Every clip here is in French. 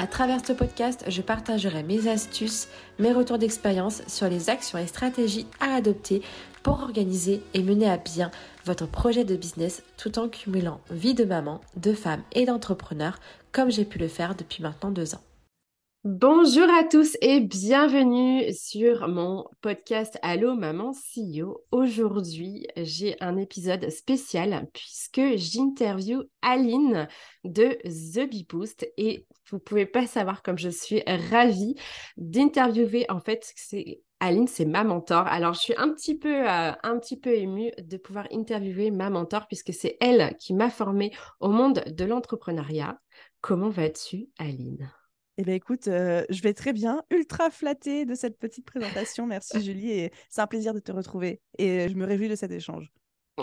À travers ce podcast, je partagerai mes astuces, mes retours d'expérience sur les actions et stratégies à adopter pour organiser et mener à bien votre projet de business tout en cumulant vie de maman, de femme et d'entrepreneur comme j'ai pu le faire depuis maintenant deux ans. Bonjour à tous et bienvenue sur mon podcast Allo Maman CEO. Aujourd'hui, j'ai un épisode spécial puisque j'interview Aline de The Bee Boost et vous pouvez pas savoir comme je suis ravie d'interviewer en fait c'est Aline, c'est ma mentor. Alors, je suis un petit peu, euh, un petit peu émue de pouvoir interviewer ma mentor puisque c'est elle qui m'a formée au monde de l'entrepreneuriat. Comment vas-tu, Aline? Eh bien, écoute, euh, je vais très bien, ultra flattée de cette petite présentation. Merci Julie, et c'est un plaisir de te retrouver. Et je me réjouis de cet échange.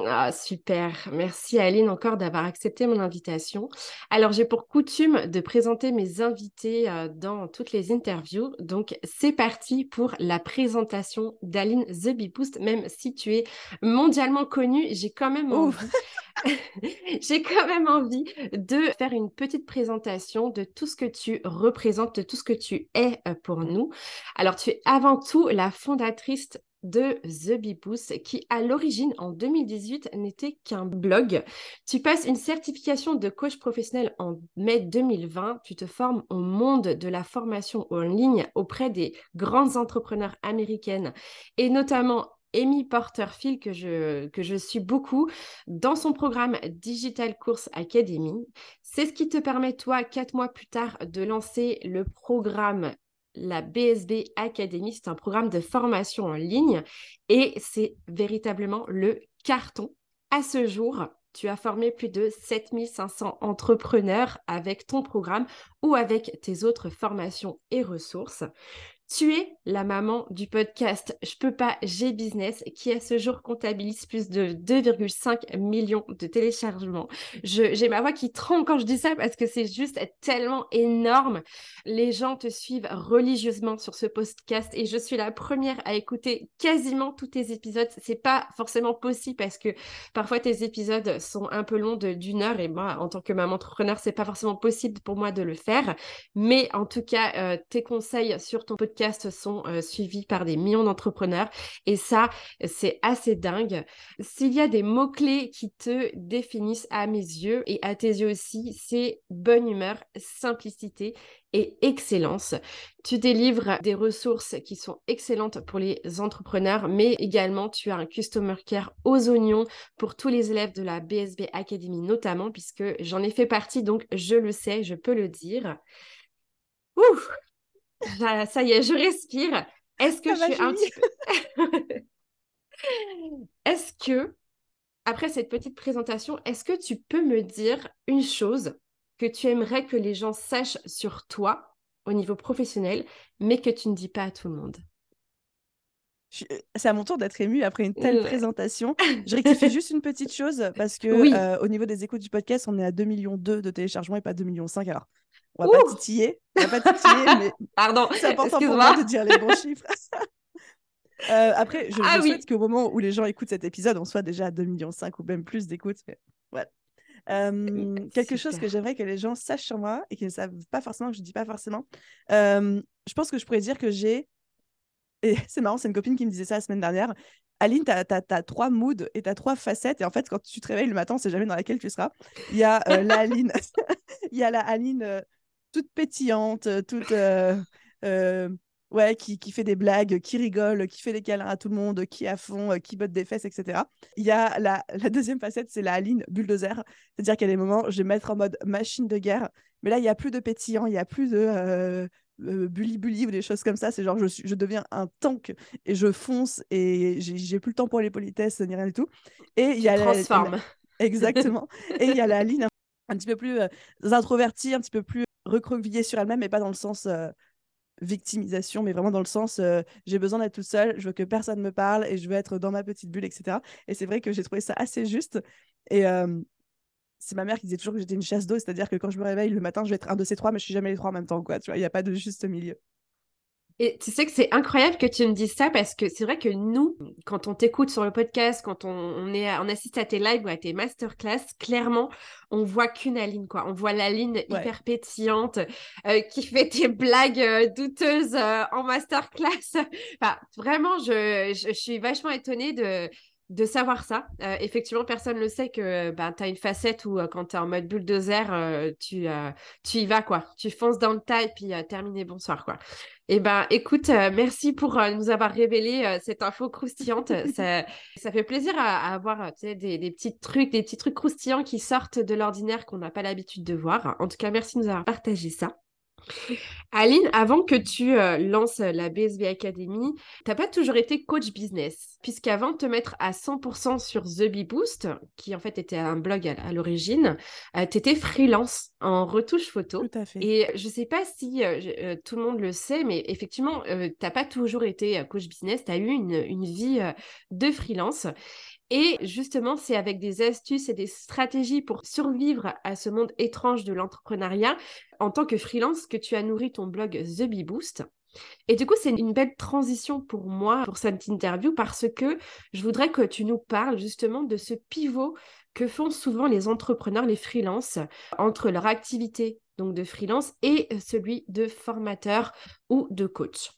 Ah, super. Merci Aline encore d'avoir accepté mon invitation. Alors, j'ai pour coutume de présenter mes invités euh, dans toutes les interviews. Donc, c'est parti pour la présentation d'Aline The Bee Boost. Même si tu es mondialement connue, j'ai quand même envie, j'ai quand même envie de faire une petite présentation de tout ce que tu représentes, de tout ce que tu es euh, pour nous. Alors, tu es avant tout la fondatrice de The Bee qui à l'origine en 2018 n'était qu'un blog. Tu passes une certification de coach professionnel en mai 2020, tu te formes au monde de la formation en ligne auprès des grandes entrepreneurs américaines et notamment Amy Porterfield que je, que je suis beaucoup dans son programme Digital Course Academy. C'est ce qui te permet, toi, quatre mois plus tard, de lancer le programme la BSB Academy. C'est un programme de formation en ligne et c'est véritablement le carton. À ce jour, tu as formé plus de 7500 entrepreneurs avec ton programme ou avec tes autres formations et ressources. Tu es la maman du podcast Je peux pas, j'ai business qui à ce jour comptabilise plus de 2,5 millions de téléchargements. J'ai ma voix qui tremble quand je dis ça parce que c'est juste tellement énorme. Les gens te suivent religieusement sur ce podcast et je suis la première à écouter quasiment tous tes épisodes. C'est pas forcément possible parce que parfois tes épisodes sont un peu longs d'une heure et moi en tant que maman entrepreneur c'est pas forcément possible pour moi de le faire. Mais en tout cas euh, tes conseils sur ton podcast sont euh, suivis par des millions d'entrepreneurs et ça, c'est assez dingue. S'il y a des mots-clés qui te définissent à mes yeux et à tes yeux aussi, c'est bonne humeur, simplicité et excellence. Tu délivres des ressources qui sont excellentes pour les entrepreneurs, mais également tu as un customer care aux oignons pour tous les élèves de la BSB Academy notamment, puisque j'en ai fait partie, donc je le sais, je peux le dire. Ça y est, je respire. Est-ce que je suis un petit peu... est-ce que, après cette petite présentation, est-ce que tu peux me dire une chose que tu aimerais que les gens sachent sur toi au niveau professionnel, mais que tu ne dis pas à tout le monde? Euh, c'est à mon tour d'être émue après une telle présentation. Je rectifie juste une petite chose parce que euh, au niveau des écoutes du podcast, on est à 2 millions de téléchargements et pas 2 millions 5. Alors, on va pas titiller, on va pas titiller, mais Pardon, c'est important pour moi de dire les bons chiffres. Euh, après, je, ah souhaite qu'au moment où les gens écoutent cet épisode, on soit déjà à 2,5 millions ou même plus d'écoutes. Voilà. Euh, quelque chose que j'aimerais que les gens sachent sur moi et qu'ils ne savent pas forcément, que je ne dis pas forcément. Euh, je pense que je pourrais dire que j'ai. Et c'est marrant, c'est une copine qui me disait ça la semaine dernière. Aline, tu as, trois moods et tu as trois facettes. Et en fait, quand tu te réveilles le matin, c'est jamais dans laquelle tu seras. Il y a la Aline, il y a la Aline toute pétillante, euh, toute euh, euh, ouais, qui, qui, fait des blagues, qui rigole, qui fait des câlins à tout le monde, qui est à fond, qui botte des fesses, etc. Il y a la, la deuxième facette, c'est la Aline bulldozer, c'est-à-dire qu'à des moments, je vais mettre en mode machine de guerre, mais là, il n'y a plus de pétillant, il n'y a plus de bully bully ou des choses comme ça. C'est genre, je, suis, je deviens un tank et je fonce et j'ai plus le temps pour les politesses ni rien du tout. Et il y a transforme. Exactement. et il y a la Aline un petit peu plus introvertie, un petit peu plus recroquevillée sur elle-même, mais pas dans le sens euh, victimisation, mais vraiment dans le sens euh, j'ai besoin d'être toute seule, je veux que personne me parle et je veux être dans ma petite bulle, etc. Et c'est vrai que j'ai trouvé ça assez juste. Et euh, c'est ma mère qui disait toujours que j'étais une chasse d'eau, c'est-à-dire que quand je me réveille le matin, je vais être un de ces trois, mais je suis jamais les trois en même temps, quoi. Tu vois, il n'y a pas de juste milieu. Et tu sais que c'est incroyable que tu me dises ça parce que c'est vrai que nous, quand on t'écoute sur le podcast, quand on, est, on assiste à tes lives ou à tes masterclass, clairement, on voit qu'une Aline, quoi. On voit la ligne hyper pétillante euh, qui fait des blagues euh, douteuses euh, en masterclass. enfin, vraiment, je, je, suis vachement étonnée de, de savoir ça. Euh, effectivement, personne ne le sait que ben, tu as une facette où euh, quand tu es en mode bulldozer, euh, tu, tu y vas, quoi. Tu fonces dans le tas et puis terminé, bonsoir, quoi. Eh ben, écoute, merci pour nous avoir révélé cette info croustillante. ça, ça, fait plaisir à, avoir des, des, petits trucs, des petits trucs croustillants qui sortent de l'ordinaire qu'on n'a pas l'habitude de voir. En tout cas, merci de nous avoir partagé ça. Aline, avant que tu euh, lances la BSB Academy, tu n'as pas toujours été coach business, puisqu'avant de te mettre à 100% sur The Bee Boost, qui en fait était un blog à, l'origine, euh, tu étais freelance en retouche photo. Tout à fait. Et je ne sais pas si euh, tout le monde le sait, mais effectivement, tu n'as pas toujours été coach business, tu as eu une, une vie de freelance. Et justement, c'est avec des astuces et des stratégies pour survivre à ce monde étrange de l'entrepreneuriat en tant que freelance que tu as nourri ton blog The Bee Boost. Et du coup, c'est une belle transition pour moi, pour cette interview, parce que je voudrais que tu nous parles justement de ce pivot que font souvent les entrepreneurs, les freelances, entre leur activité donc de freelance et celui de formateur ou de coach.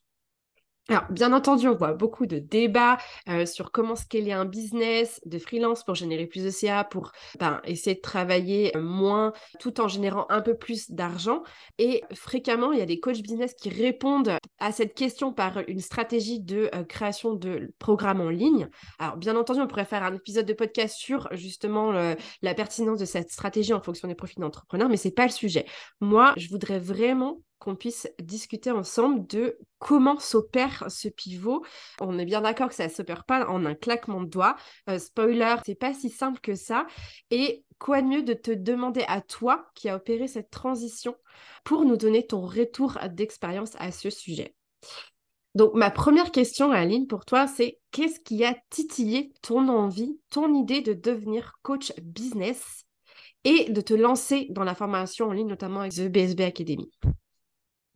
Alors, bien entendu, on voit beaucoup de débats euh, sur comment scaler un business de freelance pour générer plus de CA, pour ben, essayer de travailler euh, moins tout en générant un peu plus d'argent. Et fréquemment, il y a des coachs business qui répondent à cette question par une stratégie de euh, création de programmes en ligne. Alors, bien entendu, on pourrait faire un épisode de podcast sur justement la pertinence de cette stratégie en fonction des profils d'entrepreneurs, mais c'est pas le sujet. Moi, je voudrais vraiment qu'on puisse discuter ensemble de comment s'opère ce pivot. On est bien d'accord que ça ne s'opère pas en un claquement de doigts. Euh, spoiler, c'est pas si simple que ça. Et quoi de mieux de te demander à toi qui a opéré cette transition pour nous donner ton retour d'expérience à ce sujet? Donc ma première question, Aline, pour toi, c'est qu'est-ce qui a titillé ton envie, ton idée de devenir coach business et de te lancer dans la formation en ligne, notamment avec The BSB Academy?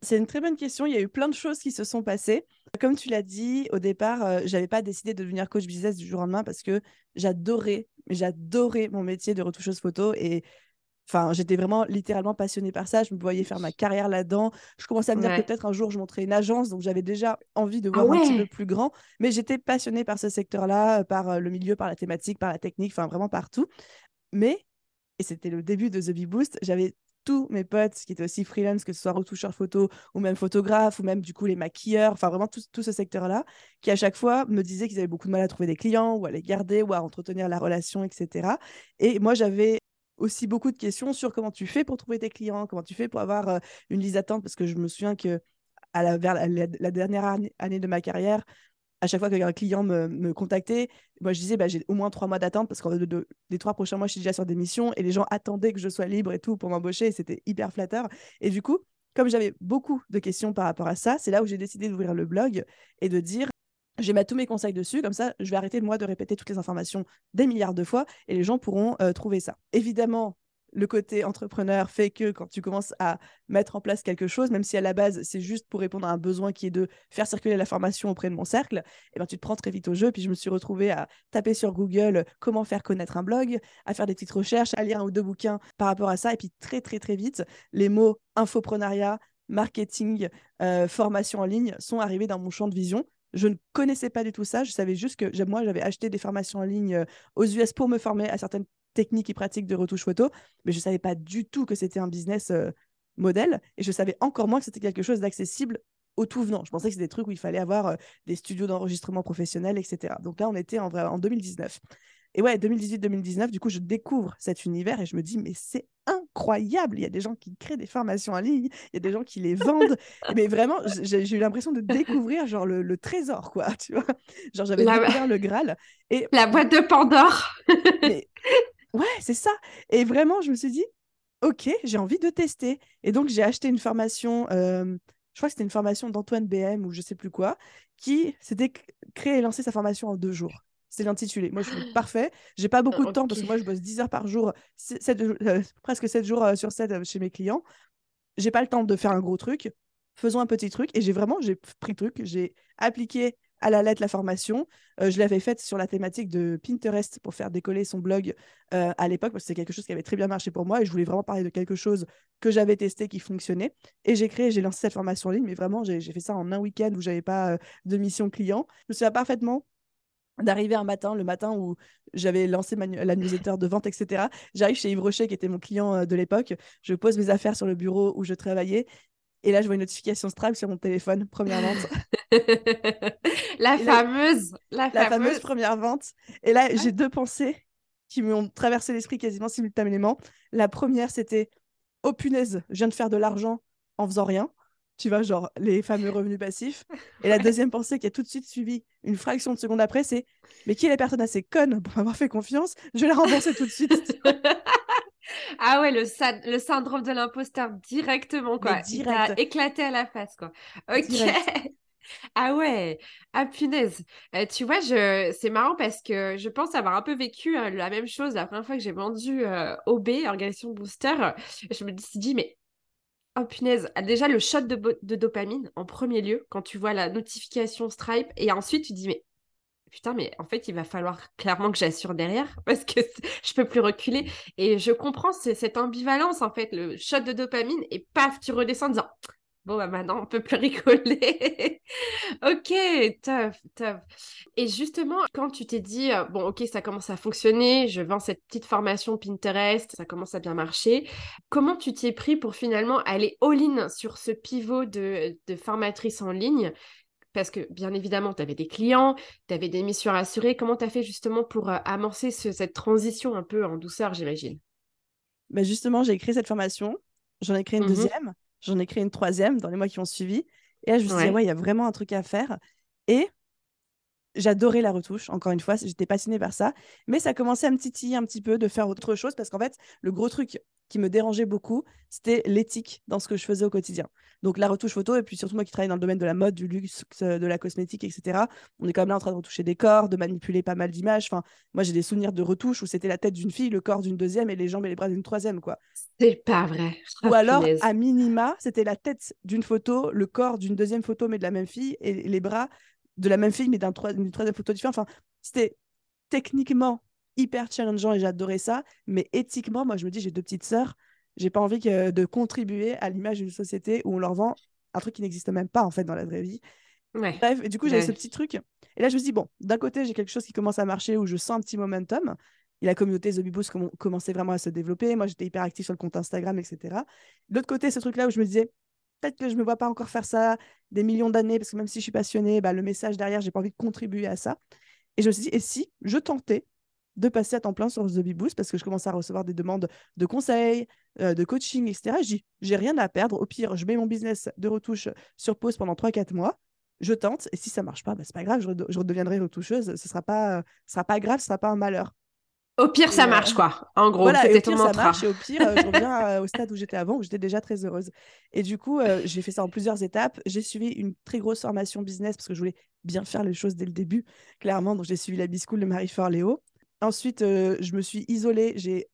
C'est une très bonne question. Il y a eu plein de choses qui se sont passées. Comme tu l'as dit, au départ, euh, je n'avais pas décidé de devenir coach business du jour au lendemain parce que j'adorais, j'adorais mon métier de retoucheuse photo et Enfin, j'étais vraiment littéralement passionnée par ça. Je me voyais faire ma carrière là-dedans. Je commençais à me dire que peut-être un jour je monterais une agence, donc j'avais déjà envie de ah voir un petit peu plus grand. Mais j'étais passionnée par ce secteur-là, par euh, le milieu, par la thématique, par la technique, enfin vraiment partout. Mais, et c'était le début de The Bee Boost, j'avais tous mes potes qui étaient aussi freelance, que ce soit retoucheurs photo ou même photographes ou même du coup les maquilleurs, enfin vraiment tout, tout ce secteur-là, qui à chaque fois me disaient qu'ils avaient beaucoup de mal à trouver des clients ou à les garder ou à entretenir la relation, etc. Et moi j'avais aussi beaucoup de questions sur comment tu fais pour trouver tes clients, comment tu fais pour avoir euh, une liste d'attente, parce que je me souviens que à la, vers la dernière année de ma carrière, à chaque fois qu'un client me, me, contactait, moi je disais bah, j'ai au moins trois mois d'attente parce que les trois prochains mois je suis déjà sur des missions et les gens attendaient que je sois libre et tout pour m'embaucher et c'était hyper flatteur. Et du coup, comme j'avais beaucoup de questions par rapport à ça, c'est là où j'ai décidé d'ouvrir le blog et de dire je vais mettre tous mes conseils dessus, comme ça je vais arrêter moi de répéter toutes les informations des milliards de fois et les gens pourront euh, trouver ça. Évidemment, le côté entrepreneur fait que quand tu commences à mettre en place quelque chose, même si à la base c'est juste pour répondre à un besoin qui est de faire circuler la formation auprès de mon cercle, eh ben, tu te prends très vite au jeu. Puis je me suis retrouvée à taper sur Google comment faire connaître un blog, à faire des petites recherches, à lire un ou deux bouquins par rapport à ça. Et puis très très très vite, les mots infoprenariat, marketing, euh, formation en ligne sont arrivés dans mon champ de vision. Je ne connaissais pas du tout ça. Je savais juste que moi, j'avais acheté des formations en ligne euh, aux US pour me former à certaines techniques et pratiques de retouche photo, mais je ne savais pas du tout que c'était un business euh, modèle et je savais encore moins que c'était quelque chose d'accessible au tout venant. Je pensais que c'était des trucs où il fallait avoir euh, des studios d'enregistrement professionnels, etc. Donc là, on était en, en 2019. Et ouais, 2018-2019, du coup, je découvre cet univers et je me dis, mais c'est incroyable. Il y a des gens qui créent des formations en ligne, il y a des gens qui les vendent. mais vraiment, j'ai eu l'impression de découvrir genre le, trésor, quoi. Tu vois Genre, j'avais découvert le Graal. Et... La boîte de Pandore. Ouais, c'est ça. Et vraiment, je me suis dit, OK, j'ai envie de tester. Et donc, j'ai acheté une formation je crois que c'était une formation d'Antoine BM ou je sais plus quoi, qui s'était créé et lancé sa formation en deux jours. C'est l'intitulé. Moi, je suis parfait. J'ai pas beaucoup de temps parce que moi, je bosse 10 heures par jour, euh, presque 7 jours euh, sur 7 euh, chez mes clients. J'ai pas le temps de faire un gros truc. Faisons un petit truc. Et j'ai vraiment, j'ai pris le truc, j'ai appliqué à la lettre la formation. je l'avais faite sur la thématique de Pinterest pour faire décoller son blog à l'époque, parce que c'est quelque chose qui avait très bien marché pour moi et je voulais vraiment parler de quelque chose que j'avais testé qui fonctionnait. Et j'ai créé, j'ai lancé cette formation en ligne, mais vraiment, j'ai fait ça en un week-end où j'avais pas de mission client. Je me souviens parfaitement d'arriver un matin, le matin où j'avais lancé la newsletter de vente, etc. J'arrive chez Yves Rocher, qui était mon client euh, de l'époque. Je pose mes affaires sur le bureau où je travaillais. Et là, je vois une notification Stripe sur mon téléphone, première vente. la, fameuse, la, fameuse. première vente. Et là, j'ai deux pensées qui m'ont traversé l'esprit quasiment simultanément. La première, c'était Oh punaise, je viens de faire de l'argent en faisant rien tu vois, genre les fameux revenus passifs. Et la deuxième pensée qui a tout de suite suivi une fraction de seconde après, c'est mais qui est la personne assez conne pour m'avoir fait confiance? Je vais la rembourser tout de suite. ah ouais, le, le syndrome de l'imposteur directement, quoi. Direct. Il éclaté à la face, quoi. Ok. Ah ouais, ah punaise. Euh, tu vois, je... c'est marrant parce que je pense avoir un peu vécu euh, la même chose la première fois que j'ai vendu euh, OB, Organisation Booster. Je me suis dit, mais Oh punaise, ah, déjà le shot de, dopamine en premier lieu, quand tu vois la notification Stripe, et ensuite tu dis, mais putain, mais en fait, il va falloir clairement que j'assure derrière parce que je peux plus reculer. Et je comprends cette ambivalence, en fait, le shot de dopamine, et paf, tu redescends en disant, Bon, bah maintenant, on peut plus rigoler. ok, tough, tough. Et justement, quand tu t'es dit, euh, bon, ok, ça commence à fonctionner, je vends cette petite formation Pinterest, ça commence à bien marcher, comment tu t'y es pris pour finalement aller all-in sur ce pivot de, de formatrice en ligne? Parce que bien évidemment, tu avais des clients, tu avais des missions à assurer. Comment tu as fait justement pour euh, amorcer cette transition un peu en douceur, j'imagine? Bah Justement, j'ai créé cette formation, j'en ai créé une mmh deuxième. J'en ai créé une troisième dans les mois qui ont suivi. Et là, je me suis dit, ouais, il y a vraiment un truc à faire. Et j'adorais la retouche, encore une fois, j'étais passionnée par ça. Mais ça commençait à me titiller un petit peu de faire autre chose parce qu'en fait, le gros truc qui me dérangeait beaucoup, c'était l'éthique dans ce que je faisais au quotidien. Donc la retouche photo, et puis surtout moi qui travaille dans le domaine de la mode, du luxe, de la cosmétique, etc. On est quand même là en train de retoucher des corps, de manipuler pas mal d'images. Enfin, moi j'ai des souvenirs de retouches où c'était la tête d'une fille, le corps d'une deuxième et les jambes et les bras d'une troisième, quoi. C'est pas vrai. Ou alors, à minima, c'était la tête d'une photo, le corps d'une deuxième photo, mais de la même fille, et les bras de la même fille, mais d'une troisième photo différente. Enfin, c'était techniquement hyper challengeant et j'adorais ça. Mais éthiquement, moi, je me dis, j'ai deux petites sœurs. J'ai pas envie de contribuer à l'image d'une société où on leur vend un truc qui n'existe même pas, en fait, dans la vraie vie. Bref, et du coup, j'avais ce petit truc. Et là, je me dis, bon, d'un côté, j'ai quelque chose qui commence à marcher où je sens un petit momentum. Et la communauté The Beboost commençait vraiment à se développer. Moi, j'étais hyper active sur le compte Instagram, etc. De l'autre côté, ce truc-là où je me disais, peut-être que je ne me vois pas encore faire ça des millions d'années, parce que même si je suis passionnée, bah, le message derrière, j'ai pas envie de contribuer à ça. Et je me suis dit, et si je tentais de passer à temps plein sur The Bee Boost, parce que je commence à recevoir des demandes de conseils, euh, de coaching, etc. Je dis, j'ai rien à perdre. Au pire, je mets mon business de retouche sur pause pendant 3-4 mois. Je tente, et si ça marche pas, bah, c'est pas grave, je, redeviendrai retoucheuse. Ce sera pas, sera pas grave, ce sera pas un malheur. Au pire, ça marche, quoi. En gros, voilà, c'était ton Ça marche, et au pire, euh, je reviens euh, au stade où j'étais avant, où j'étais déjà très heureuse. Et du coup, euh, j'ai fait ça en plusieurs étapes. J'ai suivi une très grosse formation business parce que je voulais bien faire les choses dès le début, clairement. Donc, j'ai suivi la B-School de Marie-Fort Léo. Ensuite, je me suis isolée. J'ai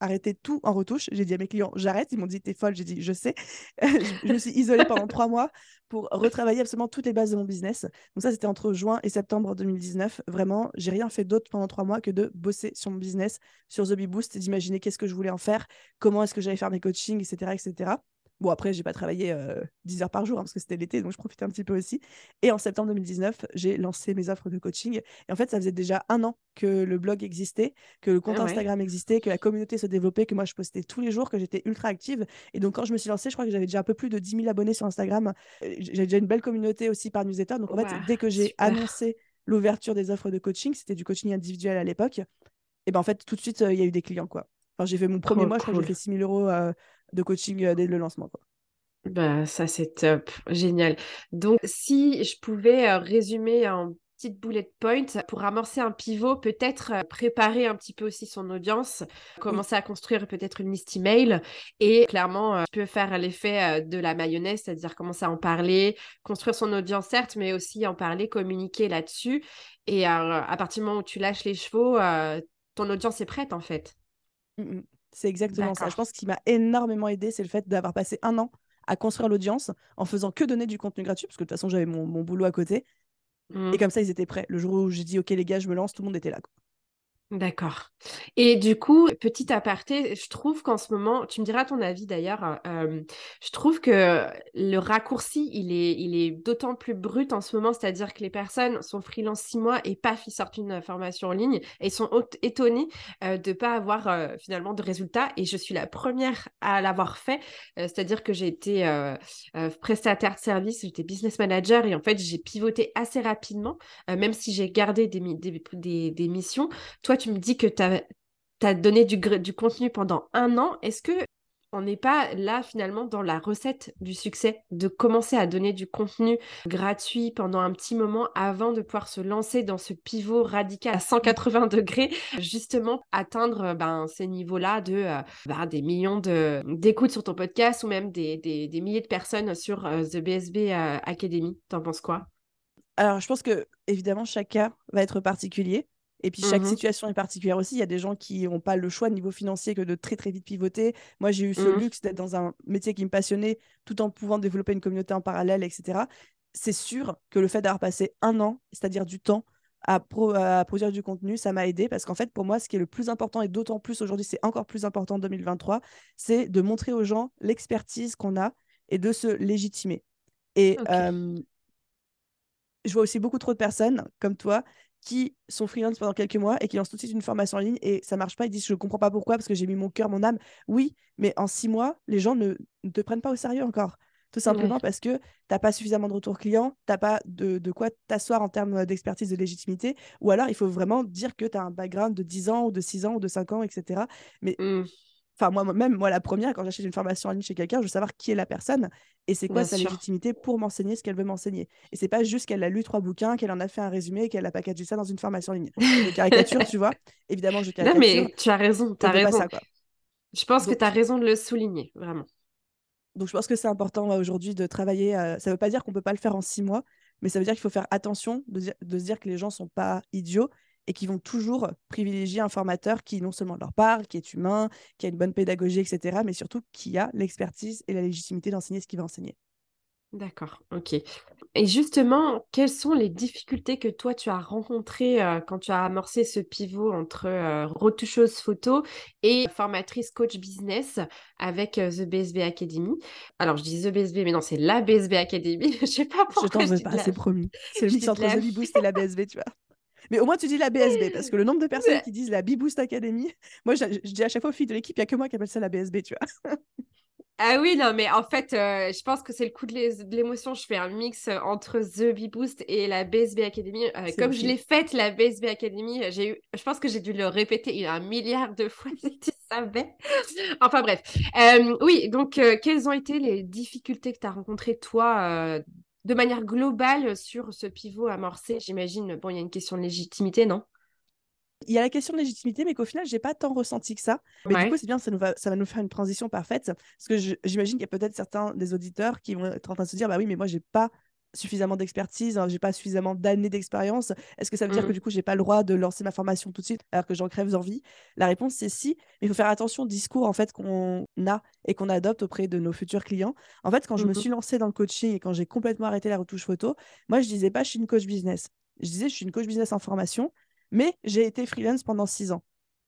arrêté tout en retouche. J'ai dit à mes clients, j'arrête. Ils m'ont dit, t'es folle. J'ai dit, je sais. je, me suis isolée pendant trois mois pour retravailler absolument toutes les bases de mon business. Donc ça, c'était entre juin et septembre 2019. Vraiment, j'ai rien fait d'autre pendant trois mois que de bosser sur mon business, sur The Bee Boost, d'imaginer qu'est-ce que je voulais en faire, comment est-ce que j'allais faire mes coachings, etc., etc. Bon, après, j'ai pas travaillé 10 euh, heures par jour hein, parce que c'était l'été, donc je profitais un petit peu aussi. Et en septembre 2019, j'ai lancé mes offres de coaching. Et en fait, ça faisait déjà un an que le blog existait, que le compte ah Instagram existait, que la communauté se développait, que moi, je postais tous les jours, que j'étais ultra active. Et donc, quand je me suis lancée, je crois que j'avais déjà un peu plus de 10 000 abonnés sur Instagram. Euh, j'avais déjà une belle communauté aussi par newsletter. Donc, en fait, dès que j'ai annoncé l'ouverture des offres de coaching, c'était du coaching individuel à l'époque, et ben en fait, tout de suite, euh, il y a eu des clients, quoi. Enfin, j'ai fait mon premier mois, je crois que j'ai fait 6 000 euros de coaching euh, dès le lancement. Quoi. Bah, ça, c'est top. Génial. Donc, si je pouvais euh, résumer un petites bullet points pour amorcer un pivot, peut-être euh, préparer un petit peu aussi son audience, commencer à construire peut-être une liste email et clairement, euh, peut faire l'effet de la mayonnaise, c'est-à-dire commencer à en parler, construire son audience certes, mais aussi en parler, communiquer là-dessus. Et à partir du moment où tu lâches les chevaux, ton audience est prête en fait. Mmh c'est exactement ça. Je pense que ce qui m'a énormément aidé, c'est le fait d'avoir passé un an à construire l'audience en faisant que donner du contenu gratuit, parce que de toute façon, j'avais mon, boulot à côté. Mmh. Et comme ça, ils étaient prêts. Le jour où j'ai dit, OK, les gars, je me lance, tout le monde était là. D'accord. Et du coup, petit aparté, je trouve qu'en ce moment, tu me diras ton avis d'ailleurs, euh, je trouve que le raccourci, il est, il est d'autant plus brut en ce moment, c'est-à-dire que les personnes sont freelance six mois et paf, ils sortent une formation en ligne et sont étonnés euh, de ne pas avoir euh, finalement de résultats. Et je suis la première à l'avoir fait, c'est-à-dire que j'ai été prestataire de service, j'étais business manager et en fait, j'ai pivoté assez rapidement, même si j'ai gardé des, des, des missions. Toi, tu me dis que tu as, donné du, contenu pendant un an. Est-ce que on n'est pas là finalement dans la recette du succès de commencer à donner du contenu gratuit pendant un petit moment avant de pouvoir se lancer dans ce pivot radical à 180 degrés, justement atteindre ben, ces niveaux-là de euh, ben, des millions d'écoutes sur ton podcast ou même des, des, milliers de personnes sur euh, The BSB euh, Academy? T'en penses quoi? Alors, je pense que évidemment, chaque cas va être particulier. Et puis chaque mmh situation est particulière aussi. Il y a des gens qui n'ont pas le choix niveau financier que de très très vite pivoter. Moi, j'ai eu ce mmh. luxe d'être dans un métier qui me passionnait tout en pouvant développer une communauté en parallèle, etc. C'est sûr que le fait d'avoir passé un an, c'est-à-dire du temps, à, à, produire du contenu, ça m'a aidé parce qu'en fait, pour moi, ce qui est le plus important, et d'autant plus aujourd'hui, c'est encore plus important en 2023, c'est de montrer aux gens l'expertise qu'on a et de se légitimer. Et je vois aussi beaucoup trop de personnes comme toi qui sont freelance pendant quelques mois et qui lancent tout de suite une formation en ligne et ça marche pas. Ils disent Je comprends pas pourquoi, parce que j'ai mis mon cœur, mon âme. Oui, mais en six mois, les gens ne, te prennent pas au sérieux encore. Tout simplement parce que tu n'as pas suffisamment de retour client, tu n'as pas de, de quoi t'asseoir en termes d'expertise, de légitimité, ou alors il faut vraiment dire que tu as un background de 10 ans ou de 6 ans ou de 5 ans, etc. Mais mmh. Enfin, moi, même moi, la première, quand j'achète une formation en ligne chez quelqu'un, je veux savoir qui est la personne et c'est quoi sa légitimité pour m'enseigner ce qu'elle veut m'enseigner. Et c'est pas juste qu'elle a lu trois bouquins, qu'elle en a fait un résumé et qu'elle a packagé ça dans une formation en ligne. Je caricature, tu vois. Évidemment, je caricature. Non, mais tu as raison, tu as raison. je pense que tu as raison de le souligner, vraiment. Donc, je pense que c'est important aujourd'hui de travailler. Ça ne veut pas dire qu'on ne peut pas le faire en six mois, mais ça veut dire qu'il faut faire attention de, de se dire que les gens ne sont pas idiots et qui vont toujours privilégier un formateur qui non seulement leur parle, qui est humain, qui a une bonne pédagogie, etc., mais surtout qui a l'expertise et la légitimité d'enseigner ce qu'il va enseigner. D'accord, ok. Et justement, quelles sont les difficultés que toi tu as rencontrées euh, quand tu as amorcé ce pivot entre euh, retoucheuse photo et formatrice coach business avec euh, The BSB Academy? Alors je dis The BSB, mais non, c'est la BSB Academy. je sais pas pourquoi. Je t'en veux pas, c'est promis. C'est le mix entre The Boost et la BSB, tu vois. Mais au moins, tu dis la BSB, parce que le nombre de personnes qui disent la B-Boost Academy, moi, je, dis à chaque fois aux filles de l'équipe, il n'y a que moi qui appelle ça la BSB, tu vois. Ah oui, non, mais en fait, euh, je pense que c'est le coup de l'émotion. Je fais un mix euh, entre The B-Boost et la BSB Academy. Euh, comme je l'ai faite, la BSB Academy, j'ai eu, je pense que j'ai dû le répéter un milliard de fois, si tu savais. enfin bref. oui, donc, quelles ont été les difficultés que tu as rencontrées, toi, de manière globale sur ce pivot amorcé, j'imagine, bon, il y a une question de légitimité, non? Il y a la question de légitimité, mais qu'au final, j'ai pas tant ressenti que ça. Mais du coup, c'est bien, ça, nous va, ça va nous faire une transition parfaite. Parce que j'imagine qu'il y a peut-être certains des auditeurs qui vont être en train de se dire Bah oui, mais moi, j'ai pas suffisamment d'expertise, hein, j'ai pas suffisamment d'années d'expérience. Est-ce que ça veut dire que mmh. du coup, j'ai pas le droit de lancer ma formation tout de suite alors que j'en crève envie La réponse, c'est si. Mais il faut faire attention au discours en fait qu'on a et qu'on adopte auprès de nos futurs clients. En fait, quand je me mmh suis lancée dans le coaching et quand j'ai complètement arrêté la retouche photo, moi, je disais pas je suis une coach business. Je disais je suis une coach business en formation, mais j'ai été freelance pendant six ans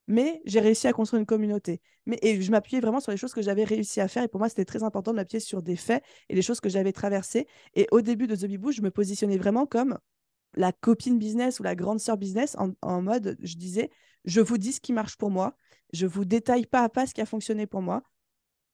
mais j'ai réussi à construire une communauté. Mais, et je m'appuyais vraiment sur les choses que j'avais réussi à faire. Et pour moi, c'était très important de m'appuyer sur des faits et les choses que j'avais traversées. Et au début de The Bee je me positionnais vraiment comme la copine business ou la grande sœur business en, mode, je disais, je vous dis ce qui marche pour moi, je vous détaille pas à pas ce qui a fonctionné pour moi,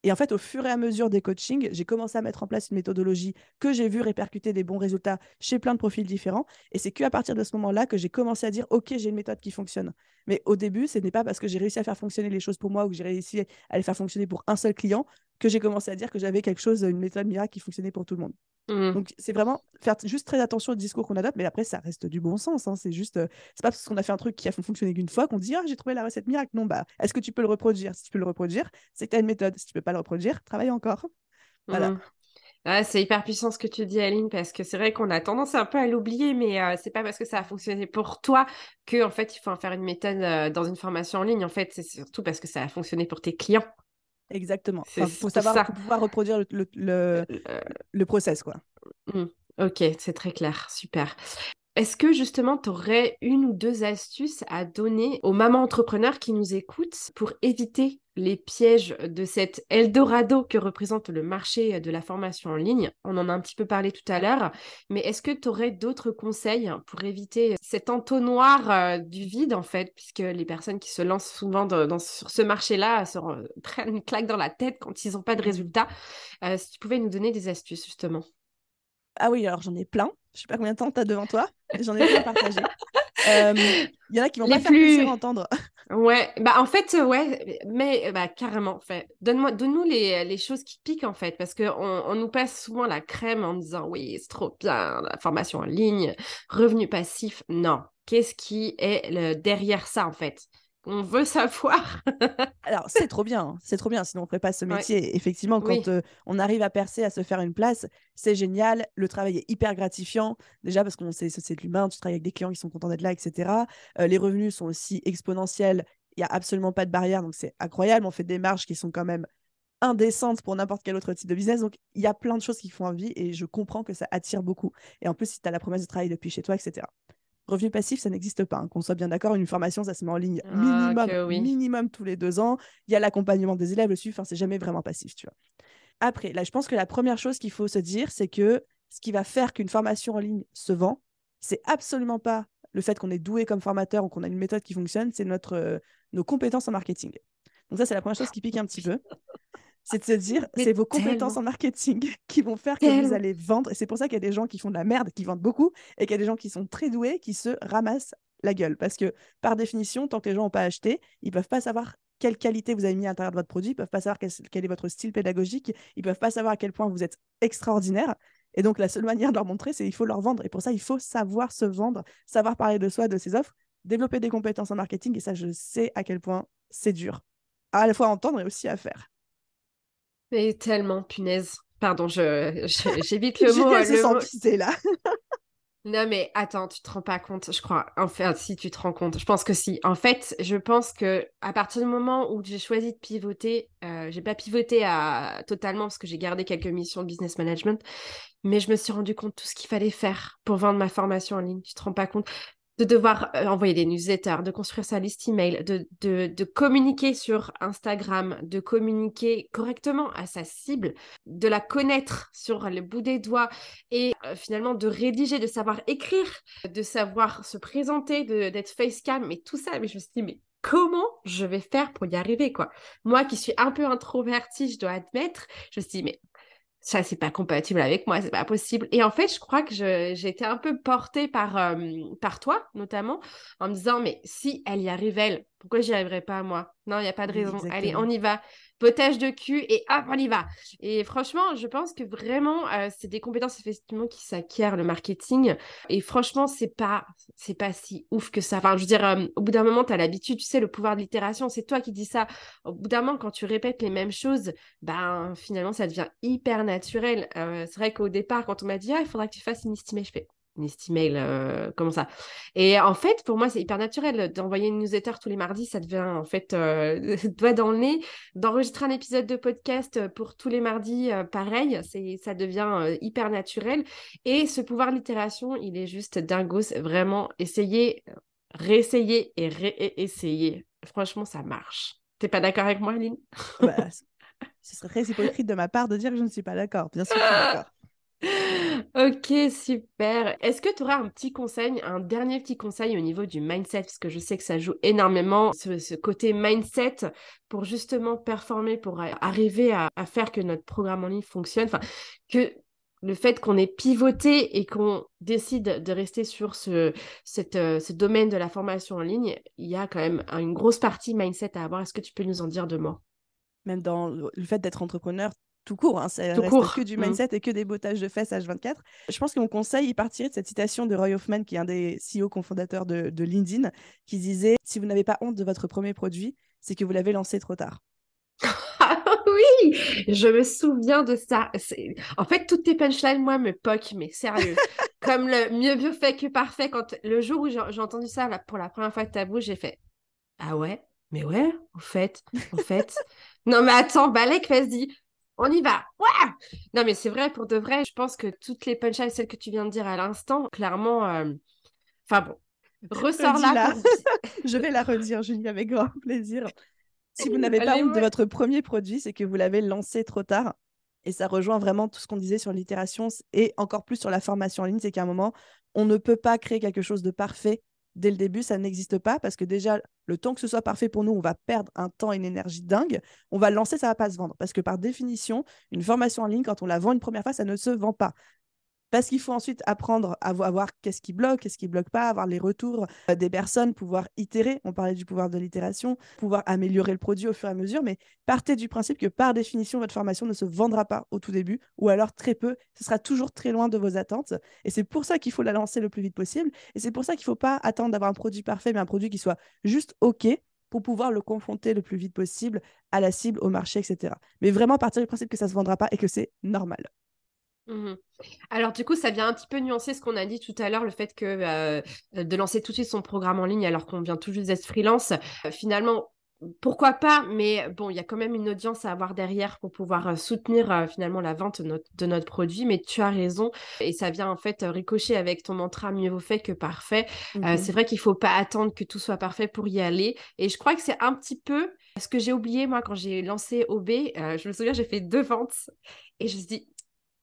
et en fait, au fur et à mesure des coachings, j'ai commencé à mettre en place une méthodologie que j'ai vue répercuter des bons résultats chez plein de profils différents. Et c'est qu'à partir de ce moment-là que j'ai commencé à dire, OK, j'ai une méthode qui fonctionne. Mais au début, ce n'est pas parce que j'ai réussi à faire fonctionner les choses pour moi ou que j'ai réussi à les faire fonctionner pour un seul client que j'ai commencé à dire que j'avais quelque chose, une méthode miracle qui fonctionnait pour tout le monde. Mmh. Donc, c'est vraiment faire juste très attention au discours qu'on adopte, mais après, ça reste du bon sens. Hein. C'est juste, euh, c'est pas parce qu'on a fait un truc qui a fonctionné qu'une fois qu'on dit, ah, j'ai trouvé la recette miracle. Non, bah, est-ce que tu peux le reproduire? Si tu peux le reproduire, c'est que tu as une méthode. Si tu peux pas le reproduire, travaille encore. Voilà. Mmh. Ah, c'est hyper puissant ce que tu dis, Aline, parce que c'est vrai qu'on a tendance un peu à l'oublier, mais euh, c'est pas parce que ça a fonctionné pour toi que en fait il faut en faire une méthode euh, dans une formation en ligne. En fait, c'est surtout parce que ça a fonctionné pour tes clients. Exactement. Il faut savoir pouvoir reproduire le, le, le, process, quoi. Mmh. Ok, c'est très clair, super. Est-ce que justement, tu aurais une ou deux astuces à donner aux mamans entrepreneurs qui nous écoutent pour éviter les pièges de cet Eldorado que représente le marché de la formation en ligne? On en a un petit peu parlé tout à l'heure, mais est-ce que tu aurais d'autres conseils pour éviter cet entonnoir euh, du vide en fait, puisque les personnes qui se lancent souvent sur ce marché-là se prennent une claque dans la tête quand ils n'ont pas de résultats? Euh, Si tu pouvais nous donner des astuces justement. Ah oui, alors j'en ai plein. Je sais pas combien de temps tu as devant toi, j'en ai plein à partager. Il y en a qui vont pas plus... faire entendre. Ouais, bah en fait, ouais, mais bah, carrément, fait. Donne-moi, donne-nous les, les, choses qui piquent en fait, parce qu'on on nous passe souvent la crème en disant oui, c'est trop bien, la formation en ligne, revenu passif. Non, qu'est-ce qui est le, derrière ça en fait? On veut savoir. Alors, c'est trop bien, hein. c'est trop bien, sinon on ne ferait pas ce métier. Effectivement, quand euh, on arrive à percer, à se faire une place, c'est génial. Le travail est hyper gratifiant, déjà parce qu'on sait c'est de l'humain, tu travailles avec des clients qui sont contents d'être là, etc. Euh, les revenus sont aussi exponentiels, il n'y a absolument pas de barrière, donc c'est incroyable. On fait des marges qui sont quand même indécentes pour n'importe quel autre type de business. Donc, il y a plein de choses qui font envie et je comprends que ça attire beaucoup. Et en plus, si tu as la promesse de travailler depuis chez toi, etc. Revenu passif, ça n'existe pas. Hein. Qu'on soit bien d'accord, une formation, ça se met en ligne ah, minimum, minimum tous les deux ans. Il y a l'accompagnement des élèves dessus. Enfin, c'est jamais vraiment passif, tu vois. Après, là, je pense que la première chose qu'il faut se dire, c'est que ce qui va faire qu'une formation en ligne se vend, c'est absolument pas le fait qu'on est doué comme formateur ou qu'on a une méthode qui fonctionne, c'est notre euh, nos compétences en marketing. Donc ça, c'est la première chose qui pique un petit peu c'est de se dire, c'est vos compétences en marketing qui vont faire que vous allez vendre. Et c'est pour ça qu'il y a des gens qui font de la merde, qui vendent beaucoup, et qu'il y a des gens qui sont très doués, qui se ramassent la gueule. Parce que, par définition, tant que les gens n'ont pas acheté, ils peuvent pas savoir quelle qualité vous avez mis à l'intérieur de votre produit, ils peuvent pas savoir quel, est votre style pédagogique, ils peuvent pas savoir à quel point vous êtes extraordinaire. Et donc, la seule manière de leur montrer, c'est il faut leur vendre. Et pour ça, il faut savoir se vendre, savoir parler de soi, de ses offres, développer des compétences en marketing. Et ça, je sais à quel point c'est dur, à la fois à entendre et aussi à faire. Mais tellement, punaise. Pardon, je, j'évite le mot. le mot... là. non, mais attends, tu te rends pas compte, je crois. Enfin, si tu te rends compte, je pense que si. En fait, je pense que à partir du moment où j'ai choisi de pivoter, euh, j'ai pas pivoté à... totalement parce que j'ai gardé quelques missions de business management, mais je me suis rendu compte de tout ce qu'il fallait faire pour vendre ma formation en ligne. Tu te rends pas compte? De devoir euh, envoyer des newsletters, de construire sa liste email, de, de, communiquer sur Instagram, de communiquer correctement à sa cible, de la connaître sur le bout des doigts et euh, finalement de rédiger, de savoir écrire, de savoir se présenter, d'être facecam, mais tout ça. Mais je me suis dit, mais comment je vais faire pour y arriver quoi? Moi qui suis un peu introvertie, je dois admettre, je me suis dit, mais ça c'est pas compatible avec moi, c'est pas possible. Et en fait, je crois que été un peu portée par, euh, par toi, notamment, en me disant, mais si elle y arrive, elle, pourquoi j'y arriverai pas moi? Non, il n'y a pas de raison. Allez, on y va potage de cul et hop, on y va. Et franchement, je pense que vraiment, euh, c'est des compétences effectivement qui s'acquièrent le marketing. Et franchement, c'est pas, c'est pas si ouf que ça. Enfin, je veux dire, euh, au bout d'un moment, tu as l'habitude, tu sais, le pouvoir de l'itération, c'est toi qui dis ça. Au bout d'un moment, quand tu répètes les mêmes choses, ben finalement, ça devient hyper naturel. Euh, c'est vrai qu'au départ, quand on m'a dit, ah, il faudra que tu fasses une estimée, je fais, une email, euh, comment ça. Et en fait, pour moi, c'est hyper naturel d'envoyer une newsletter tous les mardis. Ça devient en fait euh, doigt dans le nez. D'enregistrer un épisode de podcast pour tous les mardis, euh, pareil, c'est ça devient hyper naturel. Et ce pouvoir l'itération, il est juste dingos. Vraiment, essayer, réessayer et réessayer. Franchement, ça marche. T'es pas d'accord avec moi, Aline? Bah, Ce serait très hypocrite de ma part de dire que je ne suis pas d'accord. Bien sûr, je suis d'accord. Ok, super. Est-ce que tu auras un petit conseil, un dernier petit conseil au niveau du mindset, parce que je sais que ça joue énormément, ce, côté mindset pour justement performer, pour arriver à, faire que notre programme en ligne fonctionne, enfin, que le fait qu'on ait pivoté et qu'on décide de rester sur ce, cette, euh, ce domaine de la formation en ligne, il y a quand même une grosse partie mindset à avoir. Est-ce que tu peux nous en dire deux mots? Même dans le fait d'être entrepreneur, tout court. Hein, ça reste que du mmh. mindset et que des bottages de fesses H24. Je pense que mon conseil, il partirait de cette citation de Roy Hoffman, qui est un des CEO cofondateurs de, de LinkedIn, qui disait Si vous n'avez pas honte de votre premier produit, c'est que vous l'avez lancé trop tard. oui, je me souviens de ça. En fait, toutes tes punchlines, moi, me poquent, mais sérieux. Comme le mieux vieux fait que parfait. Quand le jour où j'ai entendu ça pour la première fois de ta bouche, j'ai fait Ah ouais, mais ouais, en fait, en fait. non, mais attends, Balek, vas-y. On y va. Non, mais c'est vrai, pour de vrai, je pense que toutes les punchlines, celles que tu viens de dire à l'instant, clairement, euh, enfin bon, ressors là. je vais la redire, Julie, avec grand plaisir. Si vous n'avez pas honte de votre premier produit, c'est que vous l'avez lancé trop tard. Et ça rejoint vraiment tout ce qu'on disait sur l'itération et encore plus sur la formation en ligne, c'est qu'à un moment, on ne peut pas créer quelque chose de parfait dès le début, ça n'existe pas parce que déjà, le temps que ce soit parfait pour nous, on va perdre un temps et une énergie dingue. On va lancer, ça va pas se vendre parce que par définition, une formation en ligne, quand on la vend une première fois, ça ne se vend pas. Parce qu'il faut ensuite apprendre à voir qu'est-ce qui bloque, qu'est-ce qui bloque pas, avoir les retours euh, des personnes, pouvoir itérer. On parlait du pouvoir de l'itération, pouvoir améliorer le produit au fur et à mesure. Mais partez du principe que par définition, votre formation ne se vendra pas au tout début ou alors très peu. Ce sera toujours très loin de vos attentes. Et c'est pour ça qu'il faut la lancer le plus vite possible. Et c'est pour ça qu'il ne faut pas attendre d'avoir un produit parfait, mais un produit qui soit juste OK pour pouvoir le confronter le plus vite possible à la cible, au marché, etc. Mais vraiment partir du principe que ça ne se vendra pas et que c'est normal. Mmh. Alors du coup, ça vient un petit peu nuancer ce qu'on a dit tout à l'heure, le fait que euh, de lancer tout de suite son programme en ligne alors qu'on vient tout juste d'être freelance, euh, finalement, pourquoi pas, mais bon, il y a quand même une audience à avoir derrière pour pouvoir euh, soutenir finalement la vente de notre, produit, mais tu as raison, et ça vient en fait ricocher avec ton mantra mieux vaut fait que parfait. Mmh c'est vrai qu'il faut pas attendre que tout soit parfait pour y aller, et je crois que c'est un petit peu ce que j'ai oublié moi quand j'ai lancé OB, je me souviens, j'ai fait deux ventes, et je me suis dit,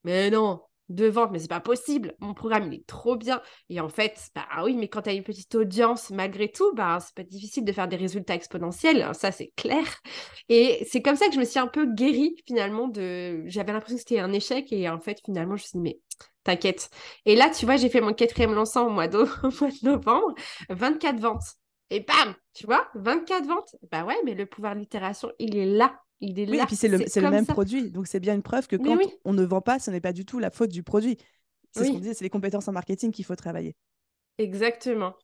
mais non, deux ventes, mais c'est pas possible. Mon programme, il est trop bien. Et en fait, bah oui, mais quand tu as une petite audience, malgré tout, bah, c'est pas difficile de faire des résultats exponentiels. Hein, ça, c'est clair. Et c'est comme ça que je me suis un peu guérie, finalement, de. J'avais l'impression que c'était un échec. Et en fait, finalement, je me suis dit, mais t'inquiète. Et là, tu vois, j'ai fait mon quatrième lancement au mois de, au mois de novembre, 24 ventes. Et bam, tu vois, 24 ventes. Bah ouais, mais le pouvoir de l'itération, il est là il est oui, et puis c'est le, le, même produit. Donc c'est bien une preuve que quand on ne vend pas, ce n'est pas du tout la faute du produit. C'est ce qu'on disait, c'est les compétences en marketing qu'il faut travailler. Exactement.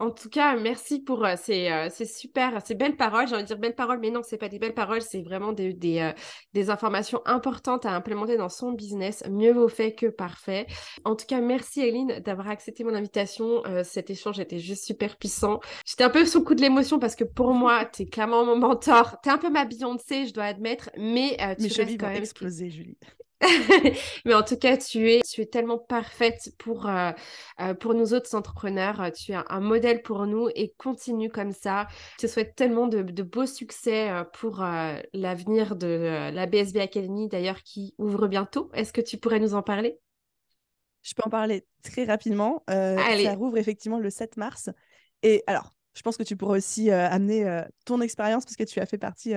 En tout cas, merci pour euh, euh, ces, super, ces belles paroles. J'ai envie de dire belles paroles, mais non, c'est pas des belles paroles, c'est vraiment des, euh, des, informations importantes à implémenter dans son business. Mieux vaut fait que parfait. En tout cas, merci Eline d'avoir accepté mon invitation. cet échange était juste super puissant. J'étais un peu sous le coup de l'émotion parce que pour moi, tu es clairement mon mentor. Tu es un peu ma Beyoncé, je dois admettre, mais tu Mes restes quand même exploser, Julie. Mais en tout cas, tu es, tu es tellement parfaite pour, euh, euh, pour nous autres entrepreneurs. Tu es un, modèle pour nous et continue comme ça. Je te souhaite tellement de, beaux succès euh, pour l'avenir de la BSB Academy, d'ailleurs, qui ouvre bientôt. Est-ce que tu pourrais nous en parler? Je peux en parler très rapidement. ça rouvre effectivement le 7 mars. Et alors, je pense que tu pourrais aussi amener ton expérience parce que tu as fait partie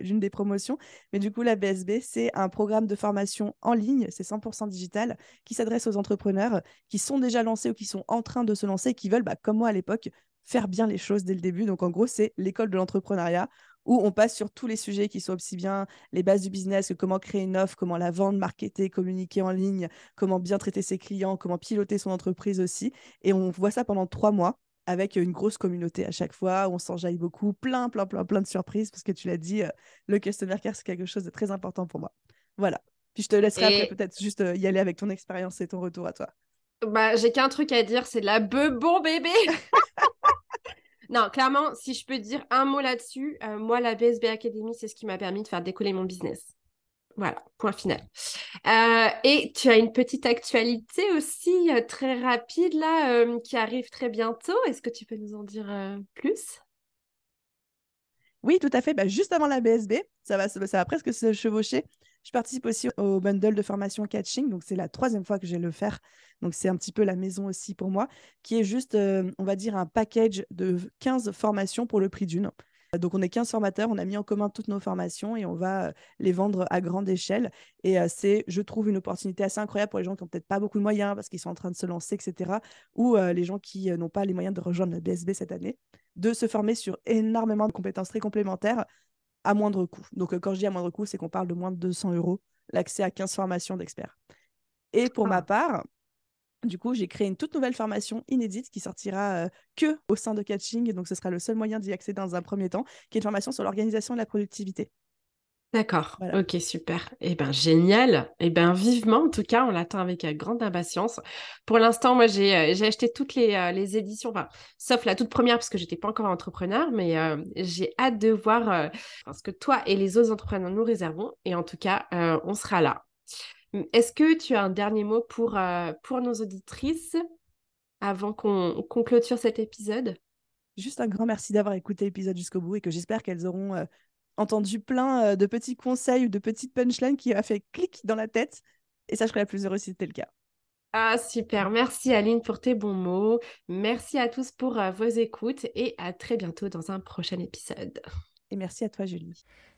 d'une des promotions. Mais du coup, la BSB, c'est un programme de formation en ligne, c'est 100% digital, qui s'adresse aux entrepreneurs qui sont déjà lancés ou qui sont en train de se lancer, qui veulent, bah, comme moi à l'époque, faire bien les choses dès le début. Donc en gros, c'est l'école de l'entrepreneuriat où on passe sur tous les sujets qui sont aussi bien les bases du business, que comment créer une offre, comment la vendre, marketer, communiquer en ligne, comment bien traiter ses clients, comment piloter son entreprise aussi. Et on voit ça pendant trois mois avec une grosse communauté à chaque fois, où on s'enjaille beaucoup, plein, plein, plein, plein de surprises, parce que tu l'as dit, euh, le customer care, c'est quelque chose de très important pour moi. Voilà. Puis je te laisserai après peut-être juste euh, y aller avec ton expérience et ton retour à toi. Bah, j'ai qu'un truc à dire, c'est la bon bébé Non, clairement, si je peux dire un mot là-dessus, euh, moi, la BSB Academy, c'est ce qui m'a permis de faire décoller mon business. Voilà, point final. Euh, et tu as une petite actualité aussi euh, très rapide là euh, qui arrive très bientôt. Est-ce que tu peux nous en dire plus? Oui, tout à fait. Bah, juste avant la BSB, ça va, ça va presque se chevaucher. Je participe aussi au bundle de formation catching, donc c'est la troisième fois que je vais le faire. Donc c'est un petit peu la maison aussi pour moi, qui est juste, on va dire, un package de 15 formations pour le prix d'une. Donc, on est 15 formateurs, on a mis en commun toutes nos formations et on va euh, les vendre à grande échelle. Et euh, c'est, je trouve, une opportunité assez incroyable pour les gens qui n'ont peut-être pas beaucoup de moyens parce qu'ils sont en train de se lancer, etc. Ou euh, les gens qui n'ont pas les moyens de rejoindre la BSB cette année, de se former sur énormément de compétences très complémentaires à moindre coût. Donc, quand je dis à moindre coût, c'est qu'on parle de moins de 200 euros l'accès à 15 formations d'experts. Et pour ma ah. part, du coup, j'ai créé une toute nouvelle formation inédite qui sortira que au sein de Catching. Donc, ce sera le seul moyen d'y accéder dans un premier temps, qui est une formation sur l'organisation de la productivité. D'accord. Ok, super. Eh bien, génial. Eh bien, vivement, en tout cas, on l'attend avec euh, grande impatience. Pour l'instant, moi, j'ai euh, acheté toutes les, euh, les éditions, enfin, sauf la toute première parce que j'étais pas encore entrepreneur, mais j'ai hâte de voir ce que toi et les autres entrepreneurs nous réservons. Et en tout cas, on sera là. Hum, est-ce que tu as un dernier mot pour, pour nos auditrices avant qu'on clôture cet épisode? Juste un grand merci d'avoir écouté l'épisode jusqu'au bout et que j'espère qu'elles auront entendu plein euh, de petits conseils ou de petites punchlines qui a fait clic dans la tête. Et ça, je serais la plus heureuse si c'était le cas. Ah, super. Merci Aline pour tes bons mots. Merci à tous pour euh, vos écoutes et à très bientôt dans un prochain épisode. Et merci à toi, Julie.